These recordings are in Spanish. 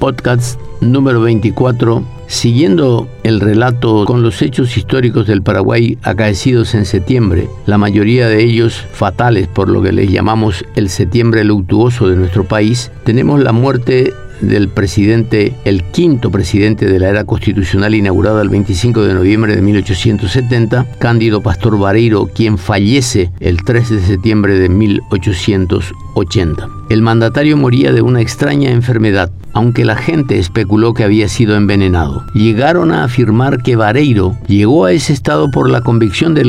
podcast número 24, siguiendo el relato con los hechos históricos del Paraguay acaecidos en septiembre, la mayoría de ellos fatales por lo que les llamamos el septiembre luctuoso de nuestro país, tenemos la muerte del presidente, el quinto presidente de la era constitucional inaugurada el 25 de noviembre de 1870, Cándido Pastor Vareiro, quien fallece el 3 de septiembre de 1880. El mandatario moría de una extraña enfermedad, aunque la gente especuló que había sido envenenado. Llegaron a afirmar que Vareiro llegó a ese estado por la convicción de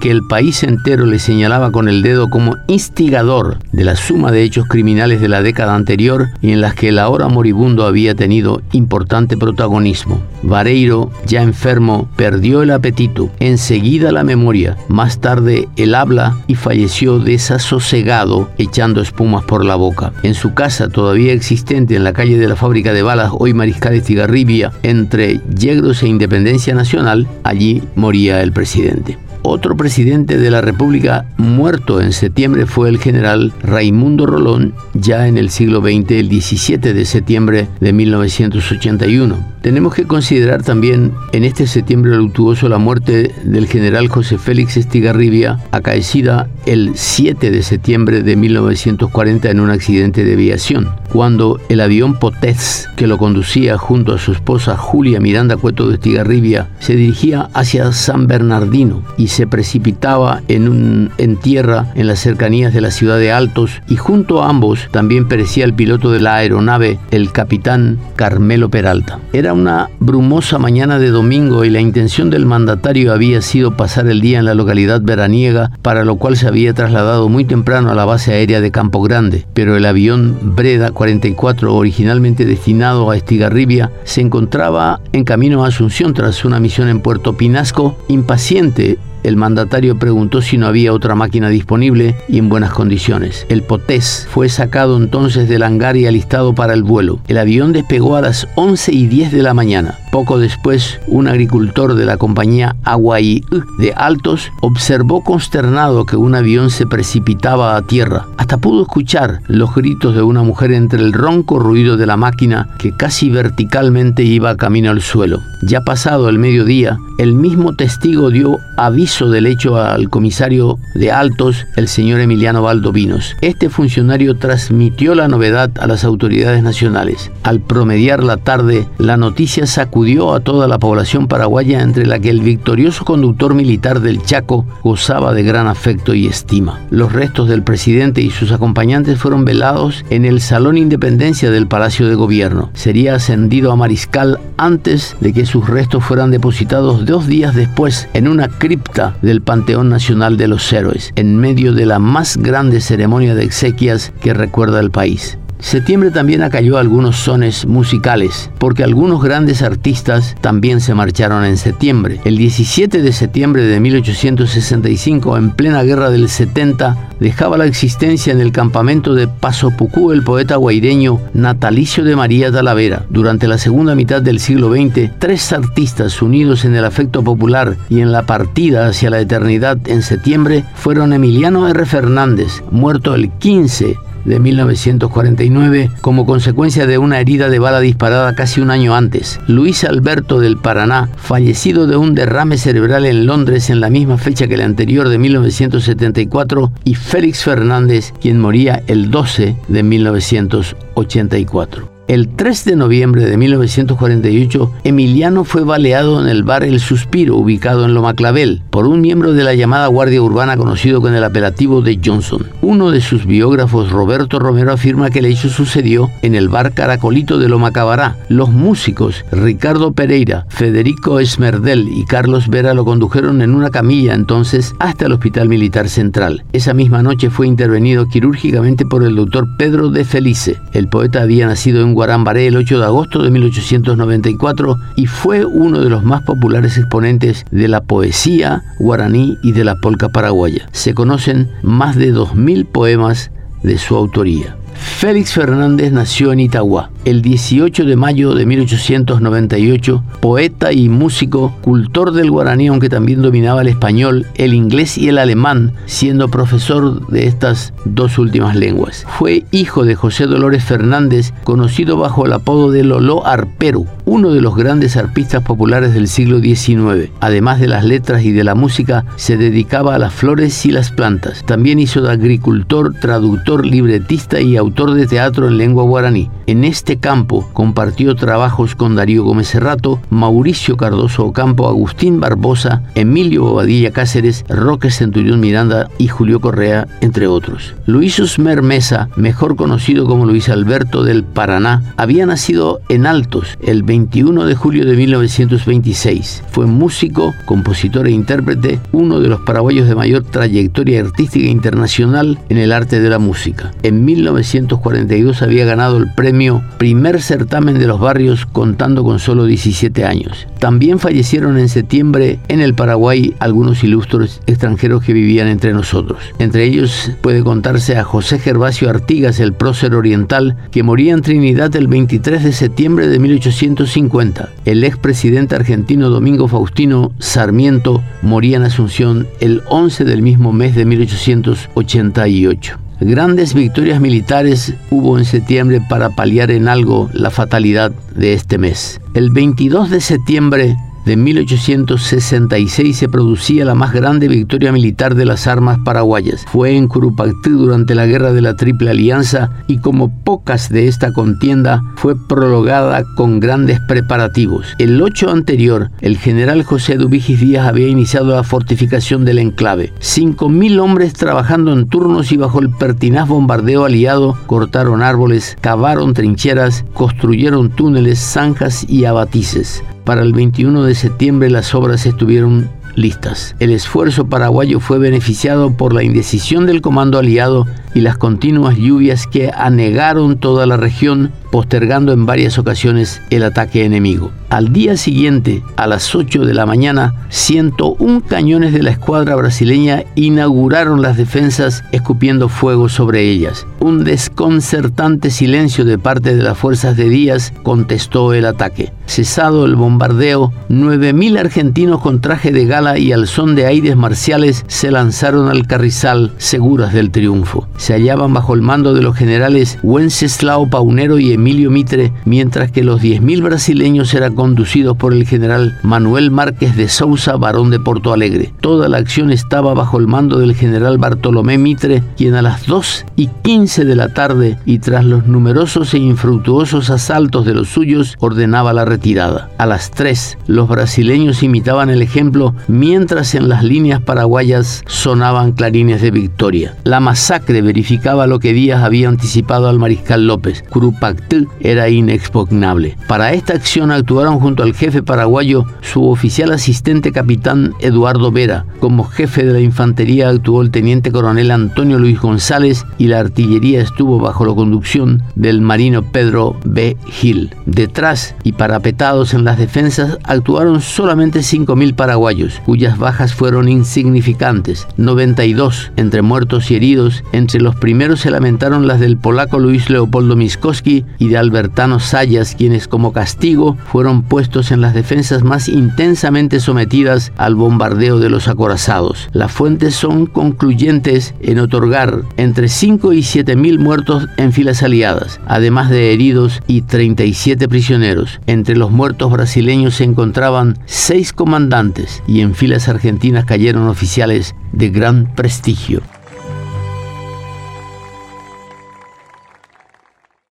que el país entero le señalaba con el dedo como instigador de la suma de hechos criminales de la década anterior y en las que el ahora moribundo había tenido importante protagonismo. Vareiro, ya enfermo, perdió el apetito, enseguida la memoria, más tarde el habla y falleció desasosegado, echando espumas por la boca. En su casa, todavía existente en la calle de la fábrica de balas, hoy Mariscal Estigarribia, entre Yegros e Independencia Nacional, allí moría el presidente. Otro presidente de la República muerto en septiembre fue el general Raimundo Rolón, ya en el siglo XX, el 17 de septiembre de 1981. Tenemos que considerar también en este septiembre luctuoso la muerte del general José Félix Estigarribia, acaecida el 7 de septiembre de 1940 en un accidente de aviación, cuando el avión Potés, que lo conducía junto a su esposa Julia Miranda Cueto de Estigarribia, se dirigía hacia San Bernardino y se precipitaba en, un, en tierra en las cercanías de la ciudad de Altos y junto a ambos también perecía el piloto de la aeronave, el capitán Carmelo Peralta. Era una brumosa mañana de domingo y la intención del mandatario había sido pasar el día en la localidad veraniega, para lo cual se había trasladado muy temprano a la base aérea de Campo Grande. Pero el avión Breda 44, originalmente destinado a Estigarribia, se encontraba en camino a Asunción tras una misión en Puerto Pinasco, impaciente el mandatario preguntó si no había otra máquina disponible y en buenas condiciones. El Potés fue sacado entonces del hangar y alistado para el vuelo. El avión despegó a las 11 y 10 de la mañana. Poco después, un agricultor de la compañía Aguay de Altos observó consternado que un avión se precipitaba a tierra. Hasta pudo escuchar los gritos de una mujer entre el ronco ruido de la máquina que casi verticalmente iba camino al suelo. Ya pasado el mediodía, el mismo testigo dio aviso del hecho al comisario de Altos, el señor Emiliano Valdovinos. Este funcionario transmitió la novedad a las autoridades nacionales. Al promediar la tarde, la noticia sacudió a toda la población paraguaya entre la que el victorioso conductor militar del Chaco gozaba de gran afecto y estima. Los restos del presidente y sus acompañantes fueron velados en el Salón Independencia del Palacio de Gobierno. Sería ascendido a mariscal antes de que sus restos fueran depositados dos días después en una cripta del Panteón Nacional de los Héroes, en medio de la más grande ceremonia de exequias que recuerda el país. Septiembre también acalló algunos sones musicales, porque algunos grandes artistas también se marcharon en septiembre. El 17 de septiembre de 1865, en plena guerra del 70, dejaba la existencia en el campamento de Paso Pucú el poeta guaireño Natalicio de María Talavera. Durante la segunda mitad del siglo XX, tres artistas unidos en el afecto popular y en la partida hacia la eternidad en septiembre fueron Emiliano R. Fernández, muerto el 15 de 1949 como consecuencia de una herida de bala disparada casi un año antes. Luis Alberto del Paraná, fallecido de un derrame cerebral en Londres en la misma fecha que la anterior de 1974, y Félix Fernández, quien moría el 12 de 1984. El 3 de noviembre de 1948, Emiliano fue baleado en el bar El Suspiro, ubicado en Loma Clavel, por un miembro de la llamada Guardia Urbana conocido con el apelativo de Johnson. Uno de sus biógrafos, Roberto Romero, afirma que el hecho sucedió en el bar Caracolito de Loma Cabará. Los músicos Ricardo Pereira, Federico Esmerdel y Carlos Vera lo condujeron en una camilla entonces hasta el Hospital Militar Central. Esa misma noche fue intervenido quirúrgicamente por el doctor Pedro de Felice. El poeta había nacido en Guarambaré el 8 de agosto de 1894 y fue uno de los más populares exponentes de la poesía guaraní y de la polca paraguaya. Se conocen más de 2.000 poemas de su autoría. Félix Fernández nació en Itagua, el 18 de mayo de 1898, poeta y músico, cultor del guaraní, aunque también dominaba el español, el inglés y el alemán, siendo profesor de estas dos últimas lenguas. Fue hijo de José Dolores Fernández, conocido bajo el apodo de Lolo Arpero, uno de los grandes arpistas populares del siglo XIX. Además de las letras y de la música, se dedicaba a las flores y las plantas. También hizo de agricultor, traductor, libretista y autor de teatro en lengua guaraní. En este campo compartió trabajos con Darío Gómez Serrato, Mauricio Cardoso Ocampo, Agustín Barbosa, Emilio Bobadilla Cáceres, Roque Centurión Miranda y Julio Correa, entre otros. Luis Usmer Mesa, mejor conocido como Luis Alberto del Paraná, había nacido en Altos el 21 de julio de 1926. Fue músico, compositor e intérprete, uno de los paraguayos de mayor trayectoria artística internacional en el arte de la música. En 1942 había ganado el premio Primer Certamen de los Barrios contando con solo 17 años. También fallecieron en septiembre en el Paraguay algunos ilustres extranjeros que vivían entre nosotros. Entre ellos puede contarse a José Gervasio Artigas, el prócer oriental, que moría en Trinidad el 23 de septiembre de 1850. El expresidente argentino Domingo Faustino Sarmiento moría en Asunción el 11 del mismo mes de 1888. Grandes victorias militares hubo en septiembre para paliar en algo la fatalidad de este mes. El 22 de septiembre de 1866 se producía la más grande victoria militar de las armas paraguayas. Fue en Curupactí durante la Guerra de la Triple Alianza y como pocas de esta contienda fue prolongada con grandes preparativos. El 8 anterior, el general José Dubigis Díaz había iniciado la fortificación del enclave. 5.000 hombres trabajando en turnos y bajo el pertinaz bombardeo aliado cortaron árboles, cavaron trincheras, construyeron túneles, zanjas y abatices. Para el 21 de septiembre las obras estuvieron listas. El esfuerzo paraguayo fue beneficiado por la indecisión del comando aliado y las continuas lluvias que anegaron toda la región, postergando en varias ocasiones el ataque enemigo. Al día siguiente, a las 8 de la mañana, 101 cañones de la escuadra brasileña inauguraron las defensas escupiendo fuego sobre ellas. Un desconcertante silencio de parte de las fuerzas de Díaz contestó el ataque. Cesado el bombardeo, 9.000 argentinos con traje de gala y al son de aires marciales se lanzaron al carrizal seguras del triunfo se hallaban bajo el mando de los generales Wenceslao Paunero y Emilio Mitre, mientras que los 10.000 brasileños eran conducidos por el general Manuel Márquez de Sousa, barón de Porto Alegre. Toda la acción estaba bajo el mando del general Bartolomé Mitre, quien a las 2 y 15 de la tarde y tras los numerosos e infructuosos asaltos de los suyos, ordenaba la retirada. A las 3, los brasileños imitaban el ejemplo, mientras en las líneas paraguayas sonaban clarines de victoria. La masacre verificaba lo que Díaz había anticipado al mariscal López. Curupactú era inexpugnable. Para esta acción actuaron junto al jefe paraguayo su oficial asistente capitán Eduardo Vera. Como jefe de la infantería actuó el teniente coronel Antonio Luis González y la artillería estuvo bajo la conducción del marino Pedro B. Gil. Detrás y parapetados en las defensas actuaron solamente 5.000 paraguayos, cuyas bajas fueron insignificantes, 92 entre muertos y heridos, entre los primeros se lamentaron las del polaco Luis Leopoldo Miskowski y de Albertano Sayas, quienes como castigo fueron puestos en las defensas más intensamente sometidas al bombardeo de los acorazados. Las fuentes son concluyentes en otorgar entre 5 y 7 mil muertos en filas aliadas, además de heridos y 37 prisioneros. Entre los muertos brasileños se encontraban 6 comandantes y en filas argentinas cayeron oficiales de gran prestigio.